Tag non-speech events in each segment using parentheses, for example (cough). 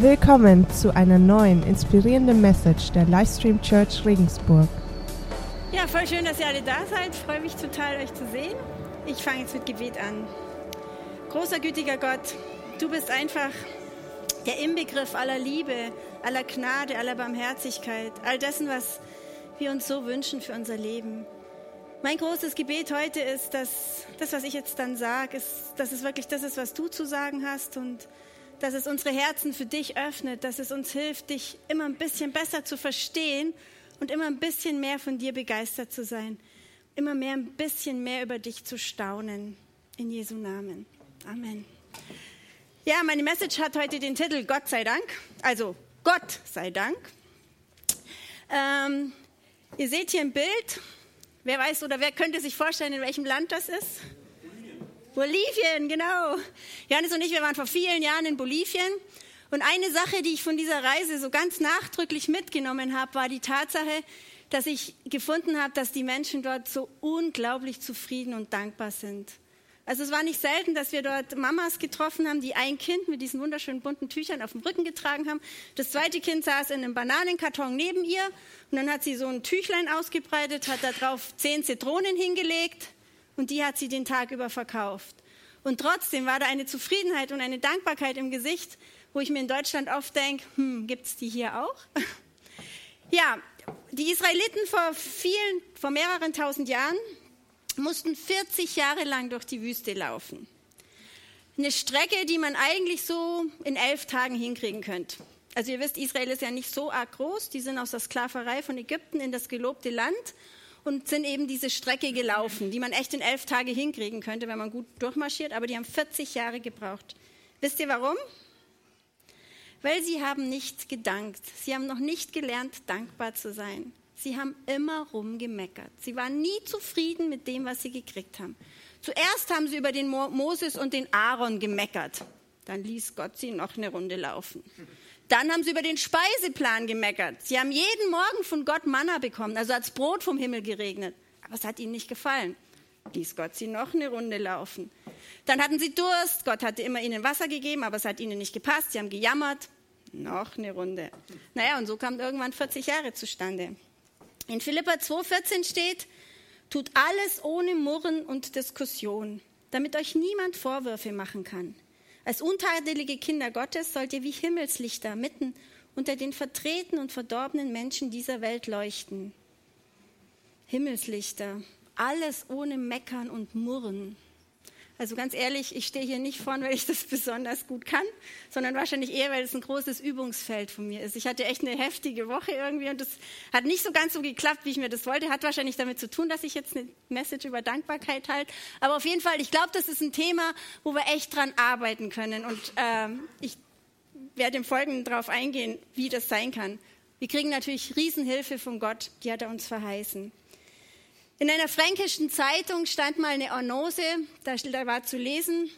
Willkommen zu einer neuen inspirierenden Message der Livestream Church Regensburg. Ja, voll schön, dass ihr alle da seid. Freue mich total, euch zu sehen. Ich fange jetzt mit Gebet an. Großer, gütiger Gott, du bist einfach der Inbegriff aller Liebe, aller Gnade, aller Barmherzigkeit, all dessen, was wir uns so wünschen für unser Leben. Mein großes Gebet heute ist, dass das, was ich jetzt dann sage, ist, dass es wirklich das ist, was du zu sagen hast und dass es unsere Herzen für dich öffnet, dass es uns hilft, dich immer ein bisschen besser zu verstehen und immer ein bisschen mehr von dir begeistert zu sein, immer mehr ein bisschen mehr über dich zu staunen. In Jesu Namen. Amen. Ja, meine Message hat heute den Titel Gott sei Dank. Also Gott sei Dank. Ähm, ihr seht hier ein Bild. Wer weiß oder wer könnte sich vorstellen, in welchem Land das ist? Bolivien, genau. Johannes und ich, wir waren vor vielen Jahren in Bolivien. Und eine Sache, die ich von dieser Reise so ganz nachdrücklich mitgenommen habe, war die Tatsache, dass ich gefunden habe, dass die Menschen dort so unglaublich zufrieden und dankbar sind. Also es war nicht selten, dass wir dort Mamas getroffen haben, die ein Kind mit diesen wunderschönen bunten Tüchern auf dem Rücken getragen haben. Das zweite Kind saß in einem Bananenkarton neben ihr und dann hat sie so ein Tüchlein ausgebreitet, hat da drauf zehn Zitronen hingelegt und die hat sie den Tag über verkauft. Und trotzdem war da eine Zufriedenheit und eine Dankbarkeit im Gesicht, wo ich mir in Deutschland oft denke, hm, gibt es die hier auch? (laughs) ja, die Israeliten vor vielen, vor mehreren tausend Jahren mussten 40 Jahre lang durch die Wüste laufen. Eine Strecke, die man eigentlich so in elf Tagen hinkriegen könnte. Also ihr wisst, Israel ist ja nicht so arg groß. Die sind aus der Sklaverei von Ägypten in das gelobte Land und sind eben diese Strecke gelaufen, die man echt in elf Tage hinkriegen könnte, wenn man gut durchmarschiert, aber die haben 40 Jahre gebraucht. Wisst ihr warum? Weil sie haben nicht gedankt. Sie haben noch nicht gelernt, dankbar zu sein. Sie haben immer rumgemeckert. Sie waren nie zufrieden mit dem, was sie gekriegt haben. Zuerst haben sie über den Moses und den Aaron gemeckert. Dann ließ Gott sie noch eine Runde laufen. Dann haben sie über den Speiseplan gemeckert. Sie haben jeden Morgen von Gott Manna bekommen, also als Brot vom Himmel geregnet. Aber es hat ihnen nicht gefallen. Ließ Gott sie noch eine Runde laufen. Dann hatten sie Durst. Gott hatte immer ihnen Wasser gegeben, aber es hat ihnen nicht gepasst. Sie haben gejammert. Noch eine Runde. Naja, und so kamen irgendwann 40 Jahre zustande. In Philippa 2,14 steht, tut alles ohne Murren und Diskussion, damit euch niemand Vorwürfe machen kann. Als untadelige Kinder Gottes sollt ihr wie Himmelslichter mitten unter den vertreten und verdorbenen Menschen dieser Welt leuchten. Himmelslichter, alles ohne Meckern und Murren. Also ganz ehrlich, ich stehe hier nicht vorne, weil ich das (laughs) besonders gut kann, sondern wahrscheinlich eher, weil es ein großes Übungsfeld von mir ist. Ich hatte echt eine heftige Woche irgendwie und das hat nicht so ganz so geklappt, wie ich mir das wollte. Hat wahrscheinlich damit zu tun, dass ich jetzt eine Message über Dankbarkeit halte. Aber auf jeden Fall, ich glaube, das ist ein Thema, wo wir echt dran arbeiten können. Und ähm, ich werde im Folgenden darauf eingehen, wie das sein kann. Wir kriegen natürlich Riesenhilfe von Gott, die hat er uns verheißen. In einer fränkischen Zeitung stand mal eine Annonce, da war zu lesen,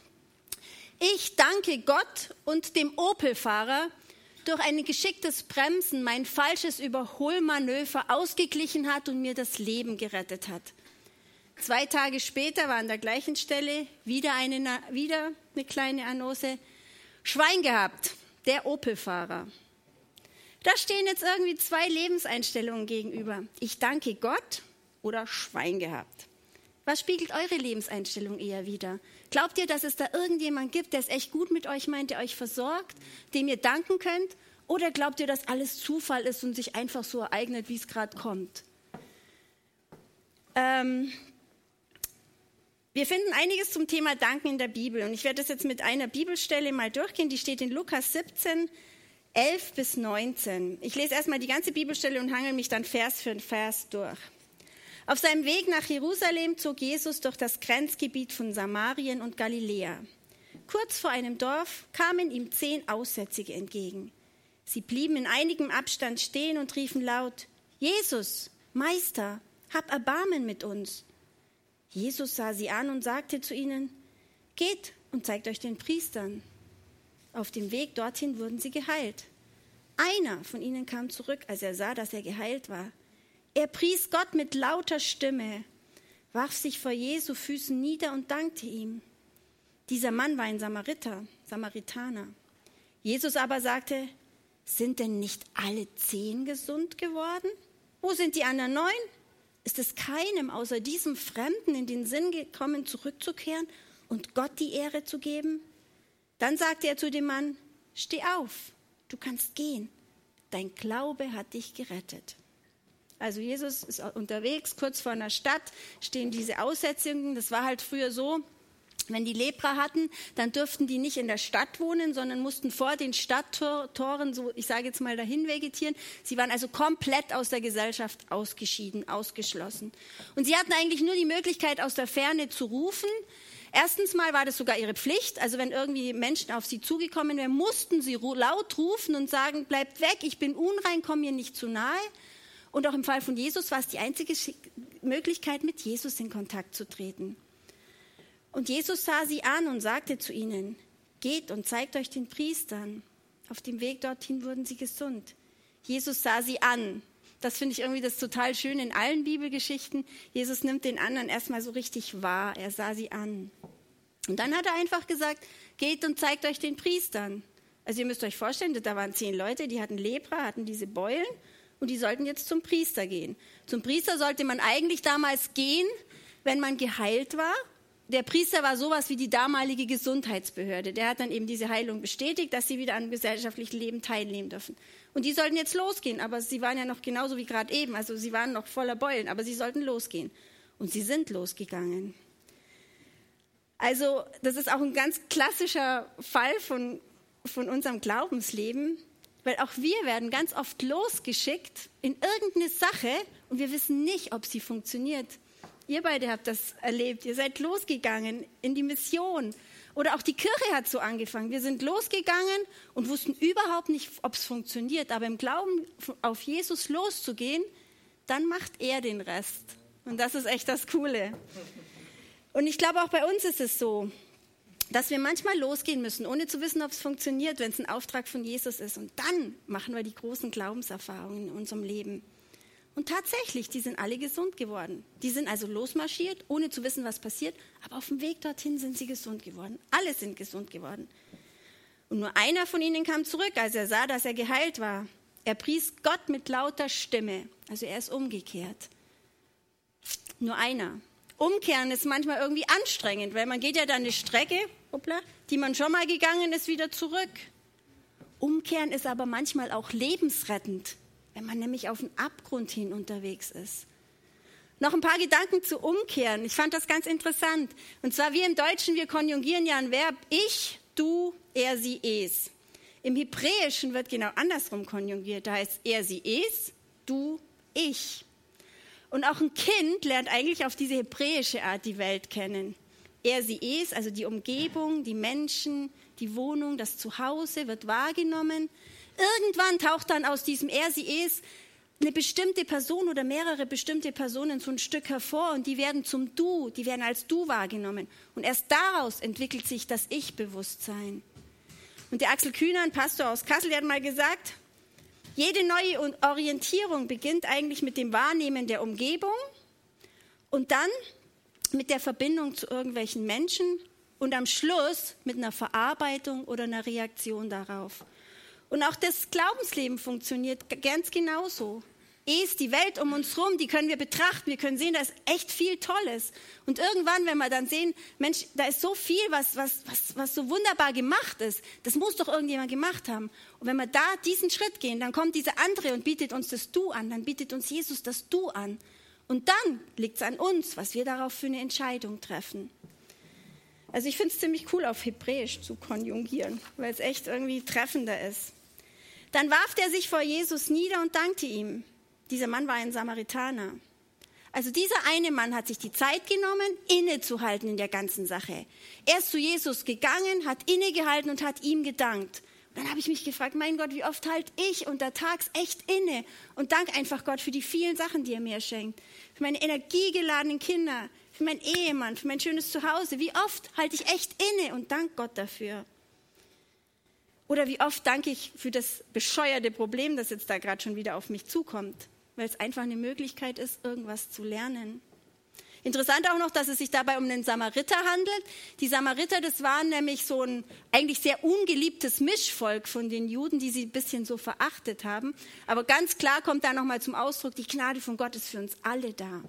ich danke Gott und dem Opel-Fahrer durch ein geschicktes Bremsen mein falsches Überholmanöver ausgeglichen hat und mir das Leben gerettet hat. Zwei Tage später war an der gleichen Stelle wieder eine, wieder eine kleine Annonce. Schwein gehabt, der Opel-Fahrer. Da stehen jetzt irgendwie zwei Lebenseinstellungen gegenüber. Ich danke Gott oder Schwein gehabt? Was spiegelt eure Lebenseinstellung eher wider? Glaubt ihr, dass es da irgendjemand gibt, der es echt gut mit euch meint, der euch versorgt, dem ihr danken könnt? Oder glaubt ihr, dass alles Zufall ist und sich einfach so ereignet, wie es gerade kommt? Ähm, wir finden einiges zum Thema Danken in der Bibel und ich werde das jetzt mit einer Bibelstelle mal durchgehen, die steht in Lukas 17, 11 bis 19. Ich lese erstmal die ganze Bibelstelle und hangel mich dann Vers für Vers durch. Auf seinem Weg nach Jerusalem zog Jesus durch das Grenzgebiet von Samarien und Galiläa. Kurz vor einem Dorf kamen ihm zehn Aussätzige entgegen. Sie blieben in einigem Abstand stehen und riefen laut, Jesus, Meister, hab Erbarmen mit uns. Jesus sah sie an und sagte zu ihnen, Geht und zeigt euch den Priestern. Auf dem Weg dorthin wurden sie geheilt. Einer von ihnen kam zurück, als er sah, dass er geheilt war. Er pries Gott mit lauter Stimme, warf sich vor Jesu Füßen nieder und dankte ihm. Dieser Mann war ein Samariter, Samaritaner. Jesus aber sagte, sind denn nicht alle zehn gesund geworden? Wo sind die anderen neun? Ist es keinem außer diesem Fremden in den Sinn gekommen, zurückzukehren und Gott die Ehre zu geben? Dann sagte er zu dem Mann, steh auf, du kannst gehen, dein Glaube hat dich gerettet. Also Jesus ist unterwegs, kurz vor einer Stadt stehen diese Aussetzungen. Das war halt früher so, wenn die Lepra hatten, dann dürften die nicht in der Stadt wohnen, sondern mussten vor den Stadttoren, so ich sage jetzt mal, dahin vegetieren. Sie waren also komplett aus der Gesellschaft ausgeschieden, ausgeschlossen. Und sie hatten eigentlich nur die Möglichkeit, aus der Ferne zu rufen. Erstens mal war das sogar ihre Pflicht. Also wenn irgendwie Menschen auf sie zugekommen wären, mussten sie laut rufen und sagen, bleibt weg, ich bin unrein, komm mir nicht zu nahe. Und auch im Fall von Jesus war es die einzige Möglichkeit, mit Jesus in Kontakt zu treten. Und Jesus sah sie an und sagte zu ihnen, geht und zeigt euch den Priestern. Auf dem Weg dorthin wurden sie gesund. Jesus sah sie an. Das finde ich irgendwie das total schön in allen Bibelgeschichten. Jesus nimmt den anderen erstmal so richtig wahr. Er sah sie an. Und dann hat er einfach gesagt, geht und zeigt euch den Priestern. Also ihr müsst euch vorstellen, da waren zehn Leute, die hatten Lepra, hatten diese Beulen und die sollten jetzt zum Priester gehen. Zum Priester sollte man eigentlich damals gehen, wenn man geheilt war. Der Priester war sowas wie die damalige Gesundheitsbehörde. Der hat dann eben diese Heilung bestätigt, dass sie wieder am gesellschaftlichen Leben teilnehmen dürfen. Und die sollten jetzt losgehen, aber sie waren ja noch genauso wie gerade eben, also sie waren noch voller Beulen, aber sie sollten losgehen. Und sie sind losgegangen. Also das ist auch ein ganz klassischer Fall von, von unserem Glaubensleben. Weil auch wir werden ganz oft losgeschickt in irgendeine Sache und wir wissen nicht, ob sie funktioniert. Ihr beide habt das erlebt. Ihr seid losgegangen in die Mission. Oder auch die Kirche hat so angefangen. Wir sind losgegangen und wussten überhaupt nicht, ob es funktioniert. Aber im Glauben auf Jesus loszugehen, dann macht er den Rest. Und das ist echt das Coole. Und ich glaube, auch bei uns ist es so dass wir manchmal losgehen müssen, ohne zu wissen, ob es funktioniert, wenn es ein Auftrag von Jesus ist. Und dann machen wir die großen Glaubenserfahrungen in unserem Leben. Und tatsächlich, die sind alle gesund geworden. Die sind also losmarschiert, ohne zu wissen, was passiert. Aber auf dem Weg dorthin sind sie gesund geworden. Alle sind gesund geworden. Und nur einer von ihnen kam zurück, als er sah, dass er geheilt war. Er pries Gott mit lauter Stimme. Also er ist umgekehrt. Nur einer. Umkehren ist manchmal irgendwie anstrengend, weil man geht ja dann eine Strecke, hoppla, die man schon mal gegangen ist, wieder zurück. Umkehren ist aber manchmal auch lebensrettend, wenn man nämlich auf den Abgrund hin unterwegs ist. Noch ein paar Gedanken zu Umkehren. Ich fand das ganz interessant. Und zwar wir im Deutschen, wir konjugieren ja ein Verb ich, du, er, sie, es. Im Hebräischen wird genau andersrum konjugiert. Da heißt er, sie, es, du, ich. Und auch ein Kind lernt eigentlich auf diese hebräische Art die Welt kennen. Er, sie ist, also die Umgebung, die Menschen, die Wohnung, das Zuhause wird wahrgenommen. Irgendwann taucht dann aus diesem Er, sie ist eine bestimmte Person oder mehrere bestimmte Personen so ein Stück hervor und die werden zum Du, die werden als Du wahrgenommen. Und erst daraus entwickelt sich das Ich-Bewusstsein. Und der Axel Kühner, ein Pastor aus Kassel, der hat mal gesagt, jede neue Orientierung beginnt eigentlich mit dem Wahrnehmen der Umgebung und dann mit der Verbindung zu irgendwelchen Menschen und am Schluss mit einer Verarbeitung oder einer Reaktion darauf. Und auch das Glaubensleben funktioniert ganz genauso ist, die Welt um uns herum, die können wir betrachten, wir können sehen, da ist echt viel Tolles. Und irgendwann, wenn wir dann sehen, Mensch, da ist so viel, was, was, was, was so wunderbar gemacht ist, das muss doch irgendjemand gemacht haben. Und wenn wir da diesen Schritt gehen, dann kommt dieser andere und bietet uns das Du an, dann bietet uns Jesus das Du an. Und dann liegt es an uns, was wir darauf für eine Entscheidung treffen. Also ich finde es ziemlich cool, auf Hebräisch zu konjugieren, weil es echt irgendwie treffender ist. Dann warf er sich vor Jesus nieder und dankte ihm. Dieser Mann war ein Samaritaner. Also dieser eine Mann hat sich die Zeit genommen, innezuhalten in der ganzen Sache. Er ist zu Jesus gegangen, hat innegehalten und hat ihm gedankt. Dann habe ich mich gefragt, mein Gott, wie oft halt ich untertags echt inne und dank einfach Gott für die vielen Sachen, die er mir schenkt. Für meine energiegeladenen Kinder, für meinen Ehemann, für mein schönes Zuhause. Wie oft halte ich echt inne und dank Gott dafür. Oder wie oft danke ich für das bescheuerte Problem, das jetzt da gerade schon wieder auf mich zukommt weil es einfach eine Möglichkeit ist, irgendwas zu lernen. Interessant auch noch, dass es sich dabei um einen Samariter handelt. Die Samariter, das waren nämlich so ein eigentlich sehr ungeliebtes Mischvolk von den Juden, die sie ein bisschen so verachtet haben. Aber ganz klar kommt da nochmal zum Ausdruck, die Gnade von Gott ist für uns alle da.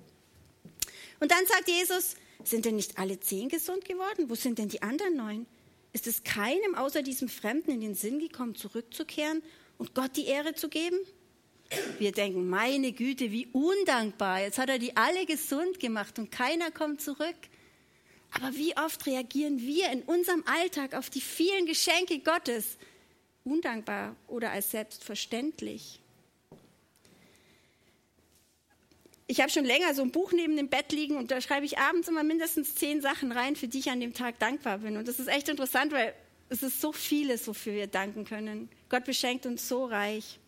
Und dann sagt Jesus, sind denn nicht alle zehn gesund geworden? Wo sind denn die anderen neun? Ist es keinem außer diesem Fremden in den Sinn gekommen, zurückzukehren und Gott die Ehre zu geben? Wir denken, meine Güte, wie undankbar. Jetzt hat er die alle gesund gemacht und keiner kommt zurück. Aber wie oft reagieren wir in unserem Alltag auf die vielen Geschenke Gottes? Undankbar oder als selbstverständlich. Ich habe schon länger so ein Buch neben dem Bett liegen und da schreibe ich abends immer mindestens zehn Sachen rein, für die ich an dem Tag dankbar bin. Und das ist echt interessant, weil es ist so vieles, wofür wir danken können. Gott beschenkt uns so reich.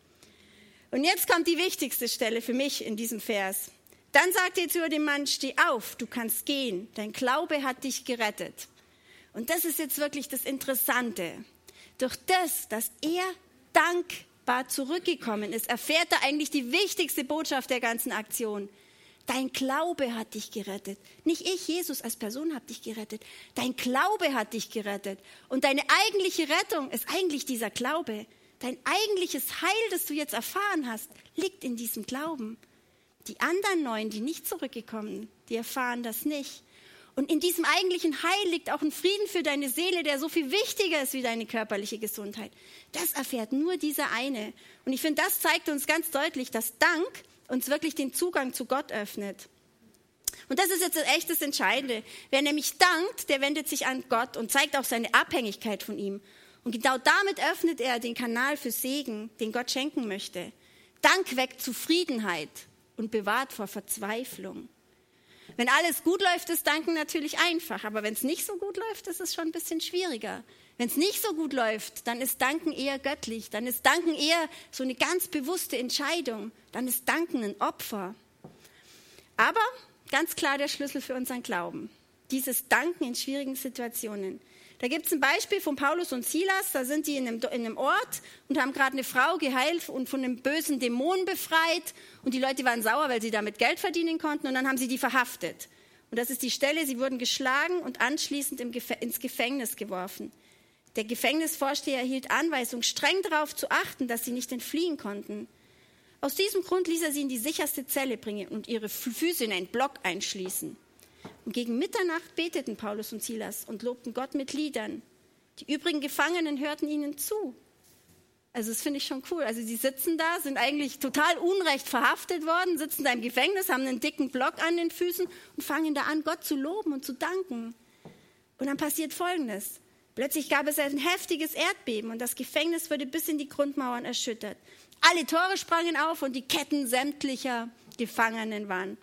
Und jetzt kommt die wichtigste Stelle für mich in diesem Vers. Dann sagt er zu dem Mann, steh auf, du kannst gehen, dein Glaube hat dich gerettet. Und das ist jetzt wirklich das Interessante. Durch das, dass er dankbar zurückgekommen ist, erfährt er eigentlich die wichtigste Botschaft der ganzen Aktion. Dein Glaube hat dich gerettet. Nicht ich, Jesus als Person, habe dich gerettet. Dein Glaube hat dich gerettet. Und deine eigentliche Rettung ist eigentlich dieser Glaube. Dein eigentliches Heil, das du jetzt erfahren hast, liegt in diesem Glauben. Die anderen neun, die nicht zurückgekommen, die erfahren das nicht. Und in diesem eigentlichen Heil liegt auch ein Frieden für deine Seele, der so viel wichtiger ist wie deine körperliche Gesundheit. Das erfährt nur dieser eine. Und ich finde, das zeigt uns ganz deutlich, dass Dank uns wirklich den Zugang zu Gott öffnet. Und das ist jetzt echt das Entscheidende. Wer nämlich dankt, der wendet sich an Gott und zeigt auch seine Abhängigkeit von ihm. Und genau damit öffnet er den Kanal für Segen, den Gott schenken möchte. Dank weckt Zufriedenheit und bewahrt vor Verzweiflung. Wenn alles gut läuft, ist Danken natürlich einfach, aber wenn es nicht so gut läuft, ist es schon ein bisschen schwieriger. Wenn es nicht so gut läuft, dann ist Danken eher göttlich, dann ist Danken eher so eine ganz bewusste Entscheidung, dann ist Danken ein Opfer. Aber ganz klar der Schlüssel für unseren Glauben, dieses Danken in schwierigen Situationen. Da gibt es ein Beispiel von Paulus und Silas. Da sind die in einem, in einem Ort und haben gerade eine Frau geheilt und von einem bösen Dämon befreit. Und die Leute waren sauer, weil sie damit Geld verdienen konnten. Und dann haben sie die verhaftet. Und das ist die Stelle, sie wurden geschlagen und anschließend ins Gefängnis geworfen. Der Gefängnisvorsteher erhielt Anweisung, streng darauf zu achten, dass sie nicht entfliehen konnten. Aus diesem Grund ließ er sie in die sicherste Zelle bringen und ihre Füße in einen Block einschließen. Und gegen Mitternacht beteten Paulus und Silas und lobten Gott mit Liedern. Die übrigen Gefangenen hörten ihnen zu. Also das finde ich schon cool. Also sie sitzen da, sind eigentlich total unrecht verhaftet worden, sitzen da im Gefängnis, haben einen dicken Block an den Füßen und fangen da an, Gott zu loben und zu danken. Und dann passiert Folgendes. Plötzlich gab es ein heftiges Erdbeben und das Gefängnis wurde bis in die Grundmauern erschüttert. Alle Tore sprangen auf und die Ketten sämtlicher Gefangenen waren,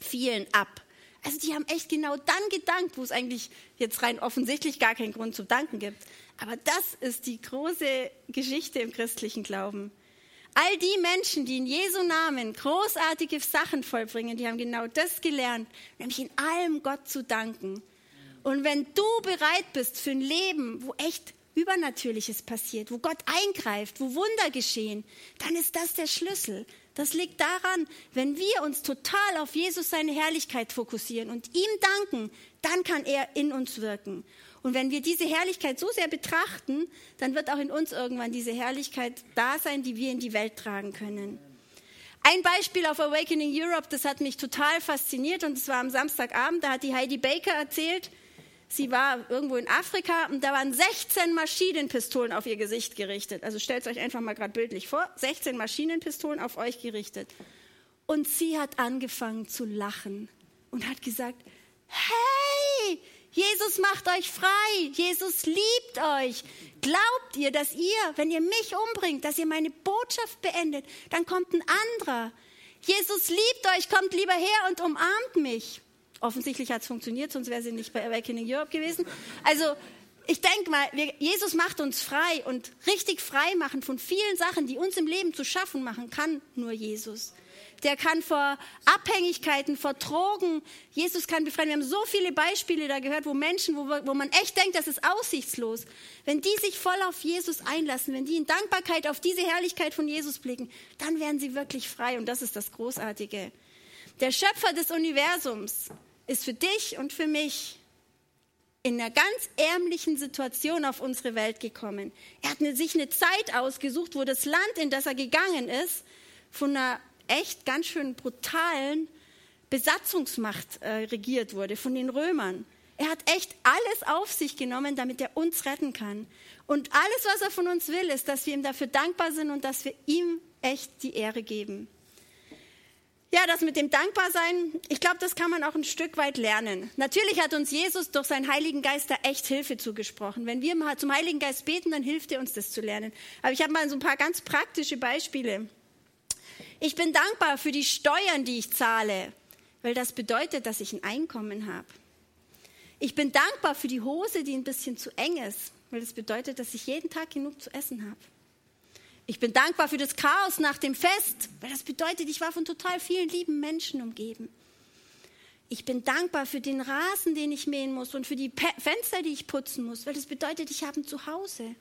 fielen ab. Also die haben echt genau dann gedankt, wo es eigentlich jetzt rein offensichtlich gar keinen Grund zu danken gibt. Aber das ist die große Geschichte im christlichen Glauben. All die Menschen, die in Jesu Namen großartige Sachen vollbringen, die haben genau das gelernt, nämlich in allem Gott zu danken. Und wenn du bereit bist für ein Leben, wo echt Übernatürliches passiert, wo Gott eingreift, wo Wunder geschehen, dann ist das der Schlüssel. Das liegt daran, wenn wir uns total auf Jesus seine Herrlichkeit fokussieren und ihm danken, dann kann er in uns wirken. Und wenn wir diese Herrlichkeit so sehr betrachten, dann wird auch in uns irgendwann diese Herrlichkeit da sein, die wir in die Welt tragen können. Ein Beispiel auf Awakening Europe, das hat mich total fasziniert und es war am Samstagabend, da hat die Heidi Baker erzählt, Sie war irgendwo in Afrika und da waren 16 Maschinenpistolen auf ihr Gesicht gerichtet. Also stellt euch einfach mal gerade bildlich vor, 16 Maschinenpistolen auf euch gerichtet. Und sie hat angefangen zu lachen und hat gesagt, hey, Jesus macht euch frei, Jesus liebt euch. Glaubt ihr, dass ihr, wenn ihr mich umbringt, dass ihr meine Botschaft beendet, dann kommt ein anderer. Jesus liebt euch, kommt lieber her und umarmt mich. Offensichtlich hat es funktioniert, sonst wäre sie nicht bei Awakening Europe gewesen. Also ich denke mal, wir, Jesus macht uns frei und richtig frei machen von vielen Sachen, die uns im Leben zu schaffen machen, kann nur Jesus. Der kann vor Abhängigkeiten, vor Drogen, Jesus kann befreien. Wir haben so viele Beispiele da gehört, wo Menschen, wo, wo man echt denkt, das ist aussichtslos. Wenn die sich voll auf Jesus einlassen, wenn die in Dankbarkeit auf diese Herrlichkeit von Jesus blicken, dann werden sie wirklich frei und das ist das Großartige. Der Schöpfer des Universums ist für dich und für mich in einer ganz ärmlichen Situation auf unsere Welt gekommen. Er hat sich eine Zeit ausgesucht, wo das Land, in das er gegangen ist, von einer echt ganz schön brutalen Besatzungsmacht äh, regiert wurde, von den Römern. Er hat echt alles auf sich genommen, damit er uns retten kann. Und alles, was er von uns will, ist, dass wir ihm dafür dankbar sind und dass wir ihm echt die Ehre geben. Ja, das mit dem Dankbarsein, ich glaube, das kann man auch ein Stück weit lernen. Natürlich hat uns Jesus durch seinen Heiligen Geist da echt Hilfe zugesprochen. Wenn wir mal zum Heiligen Geist beten, dann hilft er uns, das zu lernen. Aber ich habe mal so ein paar ganz praktische Beispiele. Ich bin dankbar für die Steuern, die ich zahle, weil das bedeutet, dass ich ein Einkommen habe. Ich bin dankbar für die Hose, die ein bisschen zu eng ist, weil das bedeutet, dass ich jeden Tag genug zu essen habe. Ich bin dankbar für das Chaos nach dem Fest, weil das bedeutet, ich war von total vielen lieben Menschen umgeben. Ich bin dankbar für den Rasen, den ich mähen muss und für die Fenster, die ich putzen muss, weil das bedeutet, ich habe ein Zuhause.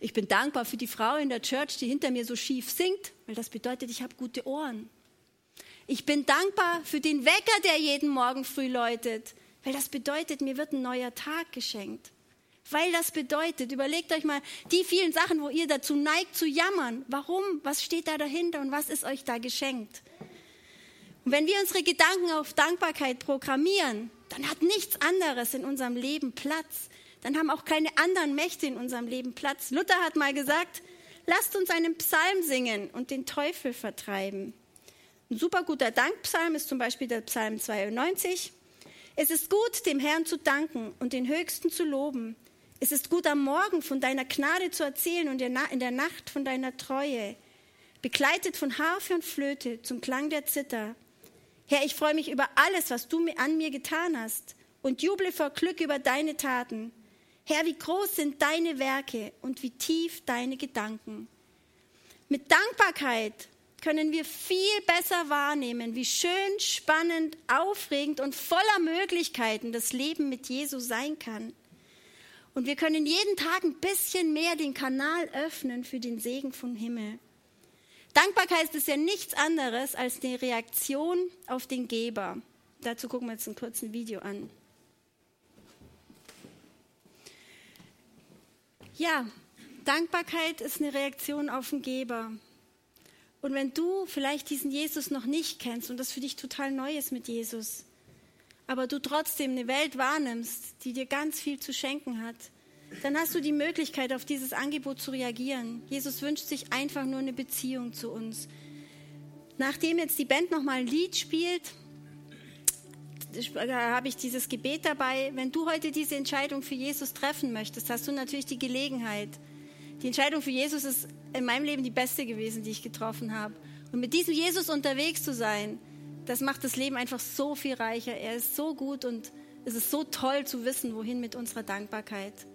Ich bin dankbar für die Frau in der Church, die hinter mir so schief singt, weil das bedeutet, ich habe gute Ohren. Ich bin dankbar für den Wecker, der jeden Morgen früh läutet, weil das bedeutet, mir wird ein neuer Tag geschenkt. Weil das bedeutet, überlegt euch mal die vielen Sachen, wo ihr dazu neigt zu jammern. Warum? Was steht da dahinter und was ist euch da geschenkt? Und wenn wir unsere Gedanken auf Dankbarkeit programmieren, dann hat nichts anderes in unserem Leben Platz. Dann haben auch keine anderen Mächte in unserem Leben Platz. Luther hat mal gesagt, lasst uns einen Psalm singen und den Teufel vertreiben. Ein super guter Dankpsalm ist zum Beispiel der Psalm 92. Es ist gut, dem Herrn zu danken und den Höchsten zu loben, es ist gut am Morgen von deiner Gnade zu erzählen und in der Nacht von deiner Treue, begleitet von Harfe und Flöte zum Klang der Zither. Herr, ich freue mich über alles, was du an mir getan hast und juble vor Glück über deine Taten. Herr, wie groß sind deine Werke und wie tief deine Gedanken. Mit Dankbarkeit können wir viel besser wahrnehmen, wie schön, spannend, aufregend und voller Möglichkeiten das Leben mit Jesus sein kann. Und wir können jeden Tag ein bisschen mehr den Kanal öffnen für den Segen vom Himmel. Dankbarkeit ist ja nichts anderes als die Reaktion auf den Geber. Dazu gucken wir jetzt ein kurzes Video an. Ja, Dankbarkeit ist eine Reaktion auf den Geber. Und wenn du vielleicht diesen Jesus noch nicht kennst und das für dich total neu ist mit Jesus, aber du trotzdem eine Welt wahrnimmst, die dir ganz viel zu schenken hat, dann hast du die Möglichkeit, auf dieses Angebot zu reagieren. Jesus wünscht sich einfach nur eine Beziehung zu uns. Nachdem jetzt die Band nochmal ein Lied spielt, habe ich dieses Gebet dabei. Wenn du heute diese Entscheidung für Jesus treffen möchtest, hast du natürlich die Gelegenheit. Die Entscheidung für Jesus ist in meinem Leben die beste gewesen, die ich getroffen habe. Und mit diesem Jesus unterwegs zu sein, das macht das Leben einfach so viel reicher. Er ist so gut und es ist so toll zu wissen, wohin mit unserer Dankbarkeit.